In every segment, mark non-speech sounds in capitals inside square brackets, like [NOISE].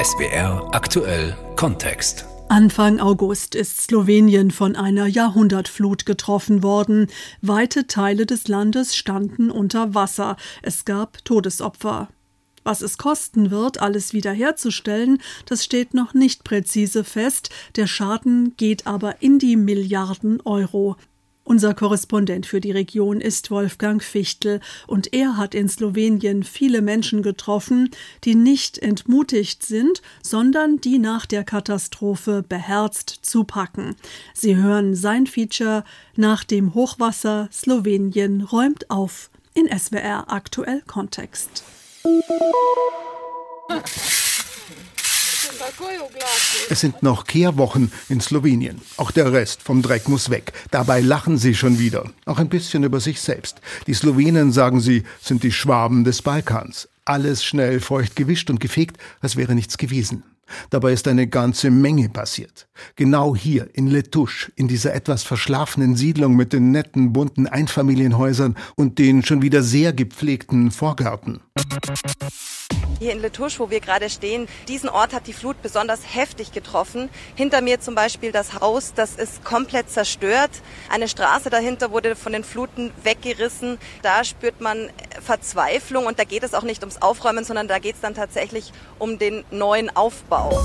SBR aktuell Kontext. Anfang August ist Slowenien von einer Jahrhundertflut getroffen worden. Weite Teile des Landes standen unter Wasser. Es gab Todesopfer. Was es kosten wird, alles wiederherzustellen, das steht noch nicht präzise fest. Der Schaden geht aber in die Milliarden Euro. Unser Korrespondent für die Region ist Wolfgang Fichtel und er hat in Slowenien viele Menschen getroffen, die nicht entmutigt sind, sondern die nach der Katastrophe beherzt zupacken. Sie hören sein Feature nach dem Hochwasser Slowenien räumt auf in SWR aktuell Kontext. Es sind noch Kehrwochen in Slowenien. Auch der Rest vom Dreck muss weg. Dabei lachen sie schon wieder. Auch ein bisschen über sich selbst. Die Slowenen, sagen sie, sind die Schwaben des Balkans. Alles schnell feucht gewischt und gefegt, als wäre nichts gewesen. Dabei ist eine ganze Menge passiert. Genau hier in Letusch, in dieser etwas verschlafenen Siedlung mit den netten, bunten Einfamilienhäusern und den schon wieder sehr gepflegten Vorgärten. Hier in Letusch, wo wir gerade stehen, diesen Ort hat die Flut besonders heftig getroffen. Hinter mir zum Beispiel das Haus, das ist komplett zerstört. Eine Straße dahinter wurde von den Fluten weggerissen. Da spürt man Verzweiflung und da geht es auch nicht ums Aufräumen, sondern da geht es dann tatsächlich um den neuen Aufbau.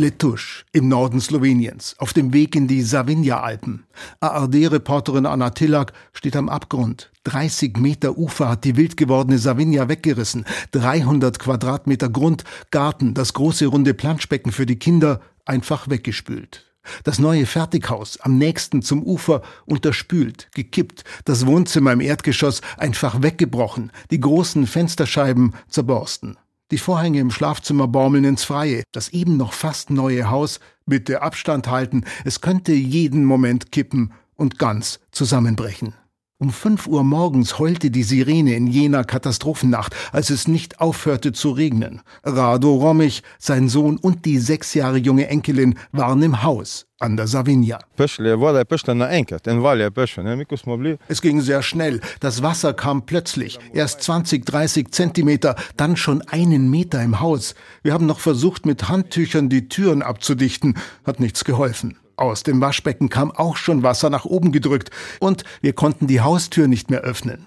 Letusch im Norden Sloweniens, auf dem Weg in die Savinja-Alpen. ARD-Reporterin Anna Tillak steht am Abgrund. 30 Meter Ufer hat die wild gewordene Savinja weggerissen. 300 Quadratmeter Grund, Garten, das große runde Planschbecken für die Kinder einfach weggespült. Das neue Fertighaus am nächsten zum Ufer unterspült, gekippt, das Wohnzimmer im Erdgeschoss einfach weggebrochen, die großen Fensterscheiben zerborsten. Die Vorhänge im Schlafzimmer baumeln ins Freie. Das eben noch fast neue Haus, bitte Abstand halten, es könnte jeden Moment kippen und ganz zusammenbrechen. Um fünf Uhr morgens heulte die Sirene in jener Katastrophennacht, als es nicht aufhörte zu regnen. Rado Rommich, sein Sohn und die sechs Jahre junge Enkelin waren im Haus an der Savinja. Es ging sehr schnell. Das Wasser kam plötzlich. Erst 20, 30 Zentimeter, dann schon einen Meter im Haus. Wir haben noch versucht, mit Handtüchern die Türen abzudichten. Hat nichts geholfen. Aus dem Waschbecken kam auch schon Wasser nach oben gedrückt und wir konnten die Haustür nicht mehr öffnen.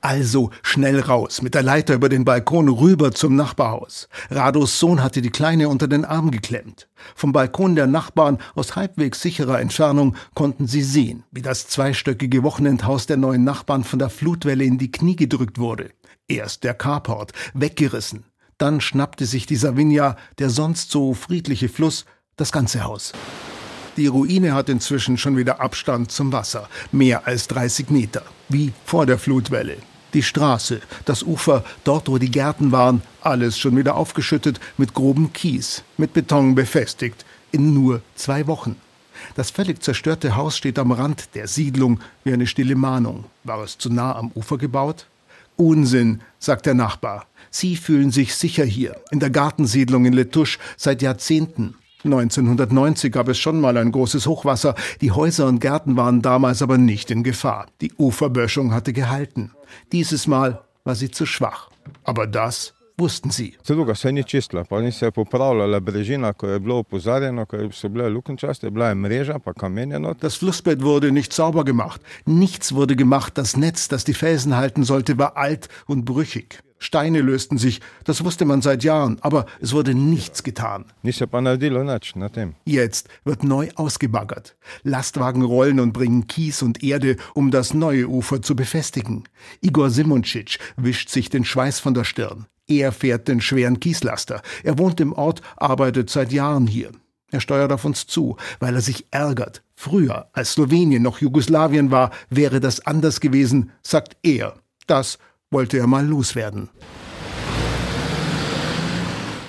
Also schnell raus, mit der Leiter über den Balkon rüber zum Nachbarhaus. Rados Sohn hatte die Kleine unter den Arm geklemmt. Vom Balkon der Nachbarn aus halbwegs sicherer Entfernung konnten sie sehen, wie das zweistöckige Wochenendhaus der neuen Nachbarn von der Flutwelle in die Knie gedrückt wurde. Erst der Carport, weggerissen, dann schnappte sich die Savinja, der sonst so friedliche Fluss, das ganze Haus. Die Ruine hat inzwischen schon wieder Abstand zum Wasser, mehr als 30 Meter, wie vor der Flutwelle. Die Straße, das Ufer, dort wo die Gärten waren, alles schon wieder aufgeschüttet mit grobem Kies, mit Beton befestigt, in nur zwei Wochen. Das völlig zerstörte Haus steht am Rand der Siedlung wie eine stille Mahnung. War es zu nah am Ufer gebaut? Unsinn, sagt der Nachbar. Sie fühlen sich sicher hier, in der Gartensiedlung in Letusch, seit Jahrzehnten. 1990 gab es schon mal ein großes Hochwasser. Die Häuser und Gärten waren damals aber nicht in Gefahr. Die Uferböschung hatte gehalten. Dieses Mal war sie zu schwach. Aber das wussten sie. Das Flussbett wurde nicht sauber gemacht. Nichts wurde gemacht. Das Netz, das die Felsen halten sollte, war alt und brüchig. Steine lösten sich, das wusste man seit Jahren, aber es wurde nichts getan. Jetzt wird neu ausgebaggert. Lastwagen rollen und bringen Kies und Erde, um das neue Ufer zu befestigen. Igor Simoncic wischt sich den Schweiß von der Stirn. Er fährt den schweren Kieslaster. Er wohnt im Ort, arbeitet seit Jahren hier. Er steuert auf uns zu, weil er sich ärgert. Früher, als Slowenien noch Jugoslawien war, wäre das anders gewesen, sagt er. Das wollte er mal loswerden.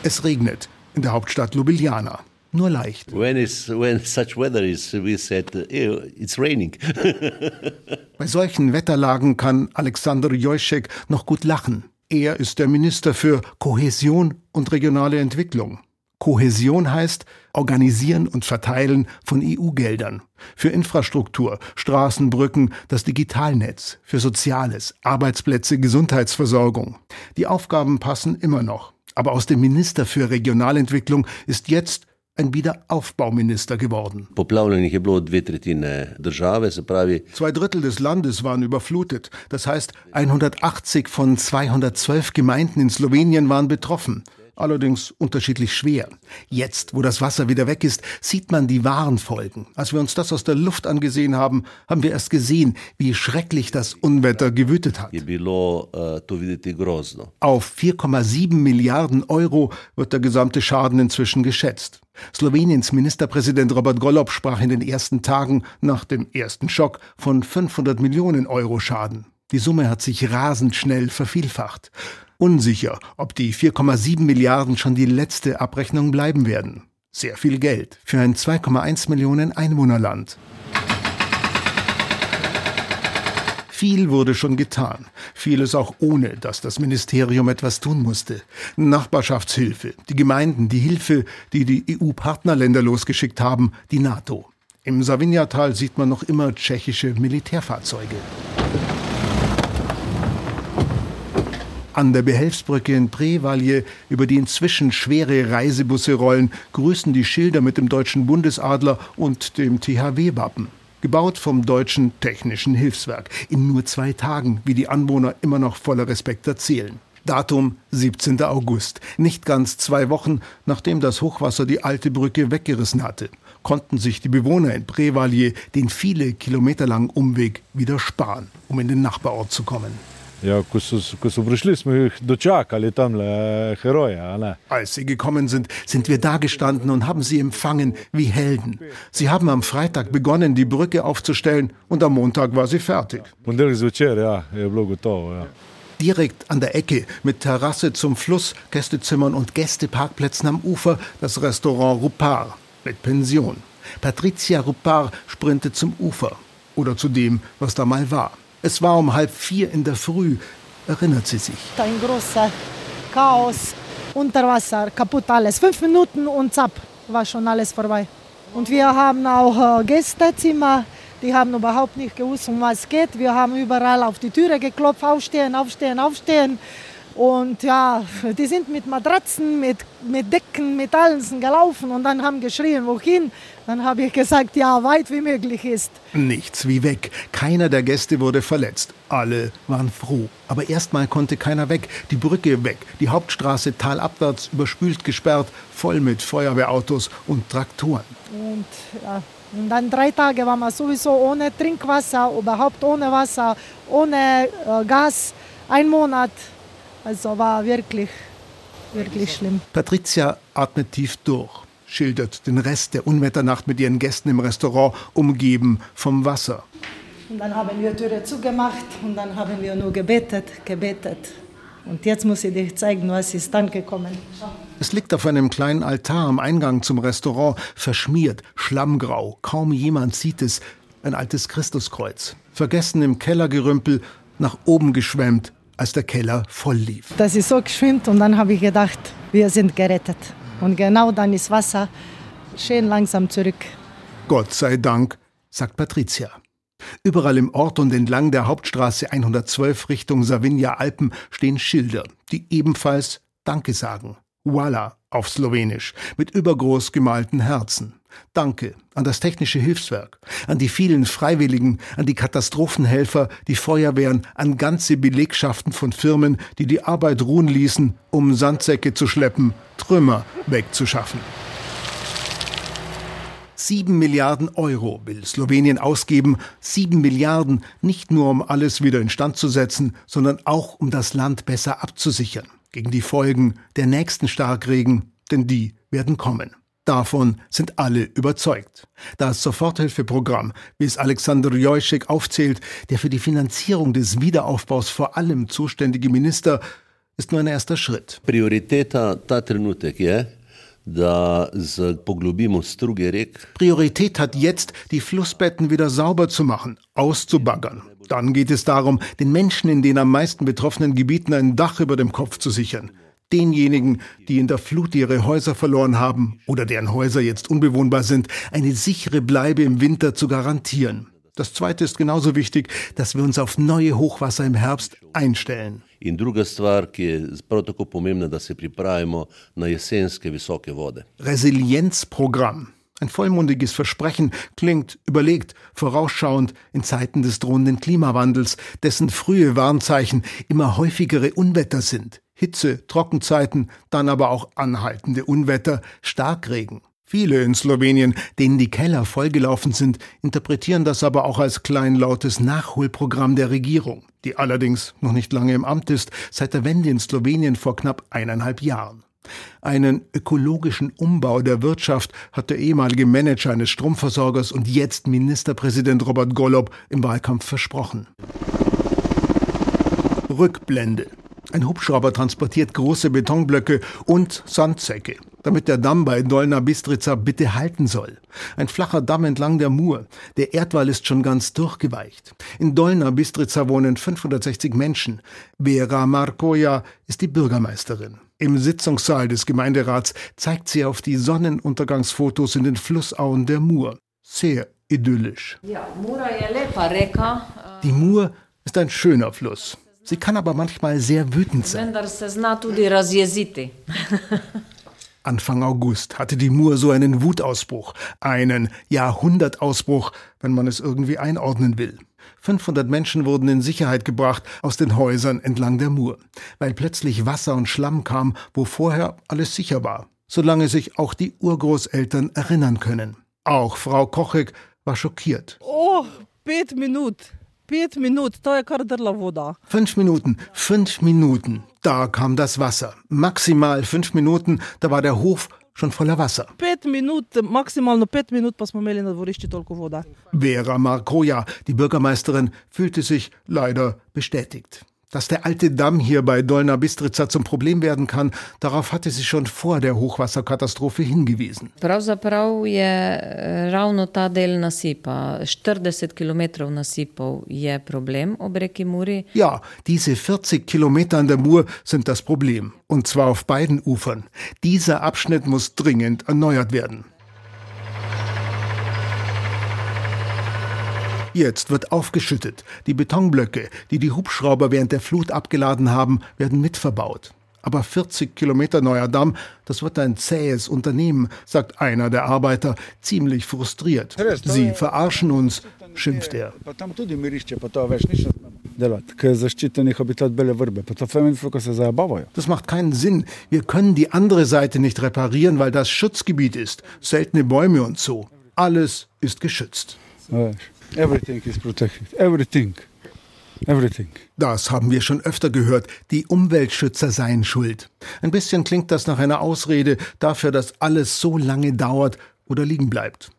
Es regnet in der Hauptstadt Ljubljana. Nur leicht. When it's, when such weather is, we said, it's raining. [LAUGHS] Bei solchen Wetterlagen kann Alexander Jojcek noch gut lachen. Er ist der Minister für Kohäsion und regionale Entwicklung. Kohäsion heißt Organisieren und Verteilen von EU-Geldern. Für Infrastruktur, Straßen, Brücken, das Digitalnetz, für Soziales, Arbeitsplätze, Gesundheitsversorgung. Die Aufgaben passen immer noch. Aber aus dem Minister für Regionalentwicklung ist jetzt ein Wiederaufbauminister geworden. Zwei Drittel des Landes waren überflutet. Das heißt, 180 von 212 Gemeinden in Slowenien waren betroffen allerdings unterschiedlich schwer. Jetzt, wo das Wasser wieder weg ist, sieht man die wahren Folgen. Als wir uns das aus der Luft angesehen haben, haben wir erst gesehen, wie schrecklich das Unwetter gewütet hat. Auf 4,7 Milliarden Euro wird der gesamte Schaden inzwischen geschätzt. Sloweniens Ministerpräsident Robert Golob sprach in den ersten Tagen nach dem ersten Schock von 500 Millionen Euro Schaden. Die Summe hat sich rasend schnell vervielfacht. Unsicher, ob die 4,7 Milliarden schon die letzte Abrechnung bleiben werden. Sehr viel Geld für ein 2,1 Millionen Einwohnerland. Viel wurde schon getan, vieles auch ohne, dass das Ministerium etwas tun musste. Nachbarschaftshilfe, die Gemeinden, die Hilfe, die die EU-Partnerländer losgeschickt haben, die NATO. Im Savinjatal sieht man noch immer tschechische Militärfahrzeuge. An der Behelfsbrücke in Prevalje, über die inzwischen schwere Reisebusse rollen, grüßen die Schilder mit dem deutschen Bundesadler und dem THW-Wappen. Gebaut vom Deutschen Technischen Hilfswerk. In nur zwei Tagen, wie die Anwohner immer noch voller Respekt erzählen. Datum 17. August. Nicht ganz zwei Wochen, nachdem das Hochwasser die alte Brücke weggerissen hatte, konnten sich die Bewohner in Prevalje den viele Kilometer langen Umweg wieder sparen, um in den Nachbarort zu kommen. Ja, ko so, ko so prišli, smo jih dočakali tamle Heroje. Als sie gekommen sind, sind wir da gestanden und haben sie empfangen wie Helden. Sie haben am Freitag begonnen, die Brücke aufzustellen und am Montag war sie fertig. Direkt an der Ecke mit Terrasse zum Fluss, Gästezimmern und Gästeparkplätzen am Ufer das Restaurant Rupar mit Pension. Patricia Rupar sprintet zum Ufer oder zu dem, was da mal war. Es war um halb vier in der Früh, erinnert sie sich. Ein großer Chaos, unter Wasser, kaputt alles. Fünf Minuten und zapp, war schon alles vorbei. Und wir haben auch äh, Gästezimmer, die haben überhaupt nicht gewusst, um was es geht. Wir haben überall auf die Türe geklopft, aufstehen, aufstehen, aufstehen. Und ja, die sind mit Matratzen, mit, mit Decken, mit allem gelaufen und dann haben geschrien, wohin. Dann habe ich gesagt, ja, weit wie möglich ist. Nichts wie weg. Keiner der Gäste wurde verletzt. Alle waren froh. Aber erstmal konnte keiner weg. Die Brücke weg. Die Hauptstraße talabwärts überspült gesperrt, voll mit Feuerwehrautos und Traktoren. Und ja, und dann drei Tage waren wir sowieso ohne Trinkwasser, überhaupt ohne Wasser, ohne äh, Gas. Ein Monat also war wirklich, wirklich schlimm. Patricia atmet tief durch, schildert den Rest der Unwetternacht mit ihren Gästen im Restaurant, umgeben vom Wasser. Und dann haben wir die Türe zugemacht und dann haben wir nur gebetet, gebetet. Und jetzt muss ich dir zeigen, was ist dann gekommen. Es liegt auf einem kleinen Altar am Eingang zum Restaurant, verschmiert, schlammgrau. Kaum jemand sieht es. Ein altes Christuskreuz. Vergessen im Kellergerümpel, nach oben geschwemmt, als der Keller voll lief. Das ist so geschwimmt und dann habe ich gedacht, wir sind gerettet. Und genau dann ist Wasser schön langsam zurück. Gott sei Dank, sagt Patricia. Überall im Ort und entlang der Hauptstraße 112 Richtung Savinja Alpen stehen Schilder, die ebenfalls Danke sagen. Voila auf Slowenisch, mit übergroß gemalten Herzen. Danke an das Technische Hilfswerk, an die vielen Freiwilligen, an die Katastrophenhelfer, die Feuerwehren, an ganze Belegschaften von Firmen, die die Arbeit ruhen ließen, um Sandsäcke zu schleppen, Trümmer wegzuschaffen. Sieben Milliarden Euro will Slowenien ausgeben. Sieben Milliarden nicht nur, um alles wieder instand zu setzen, sondern auch, um das Land besser abzusichern gegen die Folgen der nächsten Starkregen, denn die werden kommen. Davon sind alle überzeugt. Das Soforthilfeprogramm, wie es Alexander Jojcik aufzählt, der für die Finanzierung des Wiederaufbaus vor allem zuständige Minister, ist nur ein erster Schritt. Priorität hat jetzt, die Flussbetten wieder sauber zu machen, auszubaggern. Dann geht es darum, den Menschen in den am meisten betroffenen Gebieten ein Dach über dem Kopf zu sichern. Denjenigen, die in der Flut ihre Häuser verloren haben oder deren Häuser jetzt unbewohnbar sind, eine sichere Bleibe im Winter zu garantieren. Das Zweite ist genauso wichtig, dass wir uns auf neue Hochwasser im Herbst einstellen. In druga stvar, ki je prav tako pomembna, da se pripravimo na jesenske visoke vode. Resilienzprogramm. Ein vollmundiges Versprechen klingt überlegt, vorausschauend in Zeiten des drohenden Klimawandels, dessen frühe Warnzeichen immer häufigere Unwetter sind. Hitze, Trockenzeiten, dann aber auch anhaltende Unwetter, Starkregen. Viele in Slowenien, denen die Keller vollgelaufen sind, interpretieren das aber auch als kleinlautes Nachholprogramm der Regierung, die allerdings noch nicht lange im Amt ist, seit der Wende in Slowenien vor knapp eineinhalb Jahren. Einen ökologischen Umbau der Wirtschaft hat der ehemalige Manager eines Stromversorgers und jetzt Ministerpräsident Robert Golob im Wahlkampf versprochen. Rückblende. Ein Hubschrauber transportiert große Betonblöcke und Sandsäcke, damit der Damm bei Dolna Bistrica bitte halten soll. Ein flacher Damm entlang der Mur. Der Erdwall ist schon ganz durchgeweicht. In Dolna Bistrica wohnen 560 Menschen. Vera Markoja ist die Bürgermeisterin. Im Sitzungssaal des Gemeinderats zeigt sie auf die Sonnenuntergangsfotos in den Flussauen der Mur. Sehr idyllisch. Die Mur ist ein schöner Fluss. Sie kann aber manchmal sehr wütend sein. [LAUGHS] Anfang August hatte die Mur so einen Wutausbruch, einen Jahrhundertausbruch, wenn man es irgendwie einordnen will. 500 Menschen wurden in Sicherheit gebracht aus den Häusern entlang der Mur, weil plötzlich Wasser und Schlamm kam, wo vorher alles sicher war, solange sich auch die Urgroßeltern erinnern können. Auch Frau Kochek war schockiert. Oh, pet Minuten. Pet Minuten, to je kar drla voda. Fünf Minuten, fünf Minuten, da kam das Wasser. Maximal fünf Minuten, da war der Hof schon voller Wasser. Pet Minuten, maximalno pet Minuten, pa smo imeli na dvorišču toliko voda. Vera Markoja, die Bürgermeisterin, fühlte sich leider bestätigt. Dass der alte Damm hier bei Dolna Bistrica zum Problem werden kann, darauf hatte sie schon vor der Hochwasserkatastrophe hingewiesen. Pravzaprav je ravno ta del nasipa, 40 km nasipov je problem ob reki Muri. Ja, diese 40 Kilometer an der Mur sind das Problem. Und zwar auf beiden Ufern. Dieser Abschnitt muss dringend erneuert werden. Jetzt wird aufgeschüttet. Die Betonblöcke, die die Hubschrauber während der Flut abgeladen haben, werden mitverbaut. Aber 40 Kilometer neuer Damm, das wird ein zähes Unternehmen, sagt einer der Arbeiter, ziemlich frustriert. Sie verarschen uns, schimpft er. Das macht keinen Sinn. Wir können die andere Seite nicht reparieren, weil das Schutzgebiet ist. Seltene Bäume und so. Alles ist geschützt. Everything is protected. Everything. Everything. Das haben wir schon öfter gehört. Die Umweltschützer seien schuld. Ein bisschen klingt das nach einer Ausrede dafür, dass alles so lange dauert oder liegen bleibt.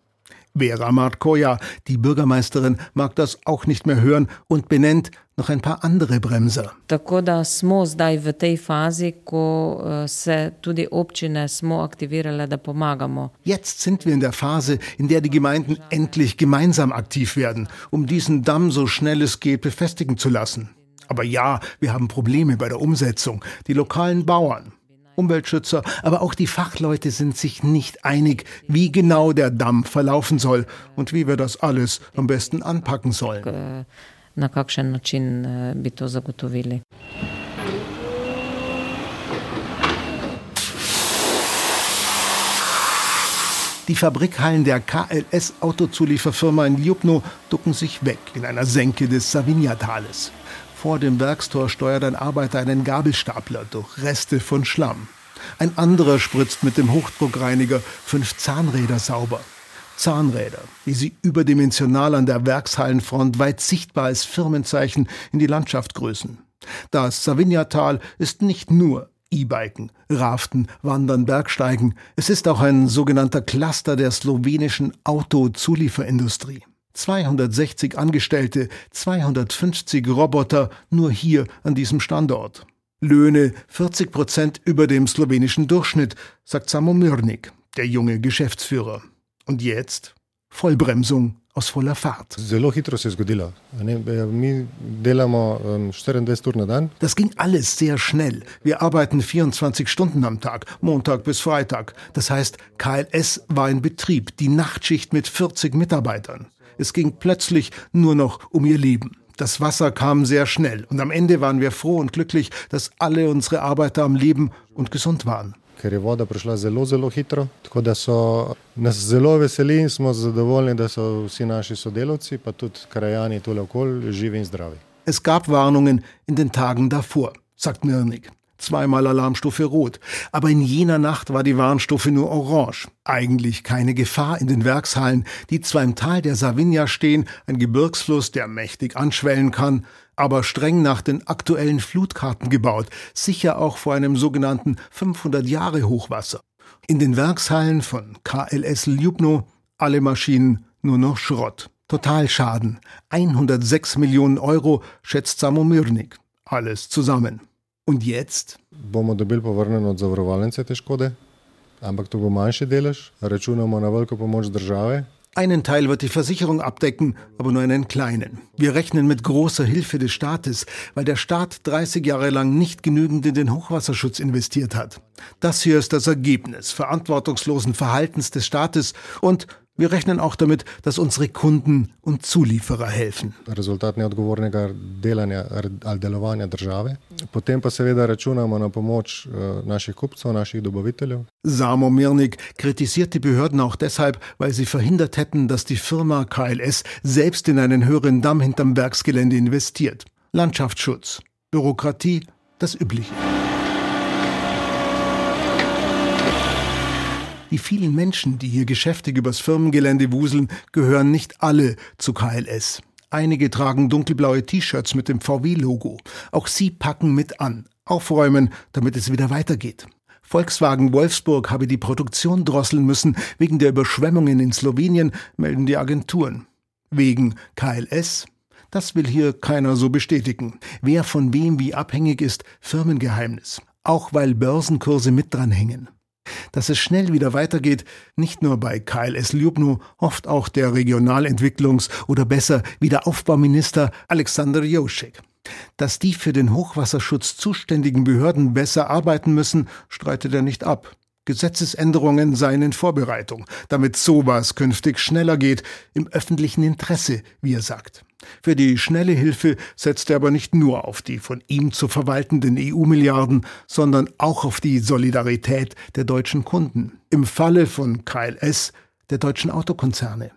Vera Markoja, die Bürgermeisterin, mag das auch nicht mehr hören und benennt noch ein paar andere Bremser. Tako da smo zdaj v tej fazi, ko se tudi občine smo aktivirale, da pomagamo. Jetzt sind wir in der Phase, in der die Gemeinden endlich gemeinsam aktiv werden, um diesen Damm so schnell es geht befestigen zu lassen. Aber ja, wir haben Probleme bei der Umsetzung. Die lokalen Bauern, Umweltschützer, aber auch die Fachleute sind sich nicht einig, wie genau der Damm verlaufen soll und wie wir das alles am besten anpacken sollen. Na kakšen način bi to zagotovili? Die Fabrikhallen der KLS Autozulieferfirma in Ljubno ducken sich weg in einer Senke des Savinja-Tales. Vor dem Werkstor steuert ein Arbeiter einen Gabelstapler durch Reste von Schlamm. Ein anderer spritzt mit dem Hochdruckreiniger fünf Zahnräder sauber. Zahnräder, wie sie überdimensional an der Werkshallenfront weit sichtbar als Firmenzeichen in die Landschaft grüßen. Das Savinja-Tal ist nicht nur E-Biken, Raften, Wandern, Bergsteigen. Es ist auch ein sogenannter Cluster der slowenischen Autozulieferindustrie. 260 Angestellte, 250 Roboter nur hier an diesem Standort. Löhne 40 Prozent über dem slowenischen Durchschnitt, sagt Samo Mirnik, der junge Geschäftsführer. Und jetzt Vollbremsung aus voller Fahrt. Das ging alles sehr schnell. Wir arbeiten 24 Stunden am Tag, Montag bis Freitag. Das heißt, KLS war in Betrieb, die Nachtschicht mit 40 Mitarbeitern. Es ging plötzlich nur noch um ihr Leben. Das Wasser kam sehr schnell und am Ende waren wir froh und glücklich, dass alle unsere Arbeiter am Leben und gesund waren. Ker je voda prišla zelo, zelo hitro. Tako da so nas zelo veseli in smo zadovoljni, da so vsi naši sodelavci, pa tudi krajani tole okolje, živi in zdravi. Es gab Warnungen in den Tagen davor, sagt Mirnik. Zweimal Alarmstufe Rot. Aber in jener Nacht war die Warnstufe nur Orange. Eigentlich keine Gefahr in den Werkshallen, die zwar im Tal der Savinia stehen, ein Gebirgsfluss, der mächtig anschwellen kann, aber streng nach den aktuellen Flutkarten gebaut, sicher auch vor einem sogenannten 500 Jahre Hochwasser. In den Werkshallen von KLS Ljubno alle Maschinen nur noch Schrott. Totalschaden 106 Millionen Euro, schätzt Samo Mirnik. Alles zusammen. Und jetzt? Bomo dobili povrnjeno od zavarovalnice te škode, ampak to bo manjši einen Teil wird die Versicherung abdecken, aber nur einen kleinen. Wir rechnen mit großer Hilfe des Staates, weil der Staat 30 Jahre lang nicht genügend in den Hochwasserschutz investiert hat. Das hier ist das Ergebnis verantwortungslosen Verhaltens des Staates und wir rechnen auch damit, dass unsere Kunden und Zulieferer helfen. Rezultat neodgovornega delanja delovanja države. Potem pa seveda računamo na pomoč eh, naših kupcev, naših dobaviteljev. Samo Mirnik kritisiert die Behörden auch deshalb, weil sie verhindert hätten, dass die Firma KLS selbst in einen höheren Damm hinterm Werksgelände investiert. Landschaftsschutz, Bürokratie, das Übliche. Die vielen Menschen, die hier geschäftig übers Firmengelände wuseln, gehören nicht alle zu KLS. Einige tragen dunkelblaue T-Shirts mit dem VW-Logo. Auch sie packen mit an, aufräumen, damit es wieder weitergeht. Volkswagen Wolfsburg habe die Produktion drosseln müssen wegen der Überschwemmungen in Slowenien, melden die Agenturen. Wegen KLS? Das will hier keiner so bestätigen. Wer von wem wie abhängig ist, Firmengeheimnis. Auch weil Börsenkurse mit dranhängen. Dass es schnell wieder weitergeht, nicht nur bei KLS Ljubno, hofft auch der Regionalentwicklungs- oder besser Wiederaufbauminister Alexander Joschek. Dass die für den Hochwasserschutz zuständigen Behörden besser arbeiten müssen, streitet er nicht ab. Gesetzesänderungen seien in Vorbereitung, damit sowas künftig schneller geht, im öffentlichen Interesse, wie er sagt. Für die schnelle Hilfe setzt er aber nicht nur auf die von ihm zu verwaltenden EU-Milliarden, sondern auch auf die Solidarität der deutschen Kunden. Im Falle von KLS der deutschen Autokonzerne.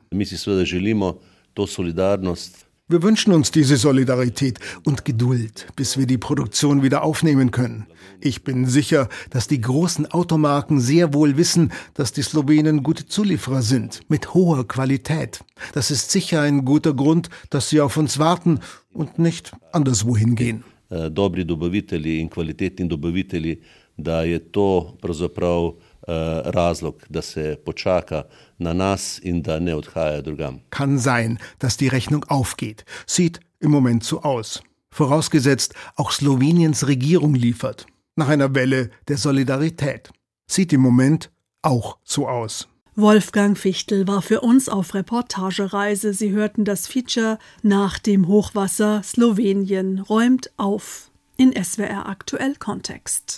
Wir wünschen uns diese Solidarität und Geduld, bis wir die Produktion wieder aufnehmen können. Ich bin sicher, dass die großen Automarken sehr wohl wissen, dass die Slowenen gute Zulieferer sind, mit hoher Qualität. Das ist sicher ein guter Grund, dass sie auf uns warten und nicht anderswohin gehen. Äh, dobri dobavitelji in kvalitetni dobavitelji, da je to pravzaprav razlog, da se počaka na nas in da ne odhaja drugam. Kann sein, dass die Rechnung aufgeht. Sieht im Moment so aus. Vorausgesetzt, auch Sloweniens Regierung liefert. Nach einer Welle der Solidarität. Sieht im Moment auch so aus. Wolfgang Fichtel war für uns auf Reportagereise. Sie hörten das Feature nach dem Hochwasser Slowenien räumt auf in SWR aktuell Kontext.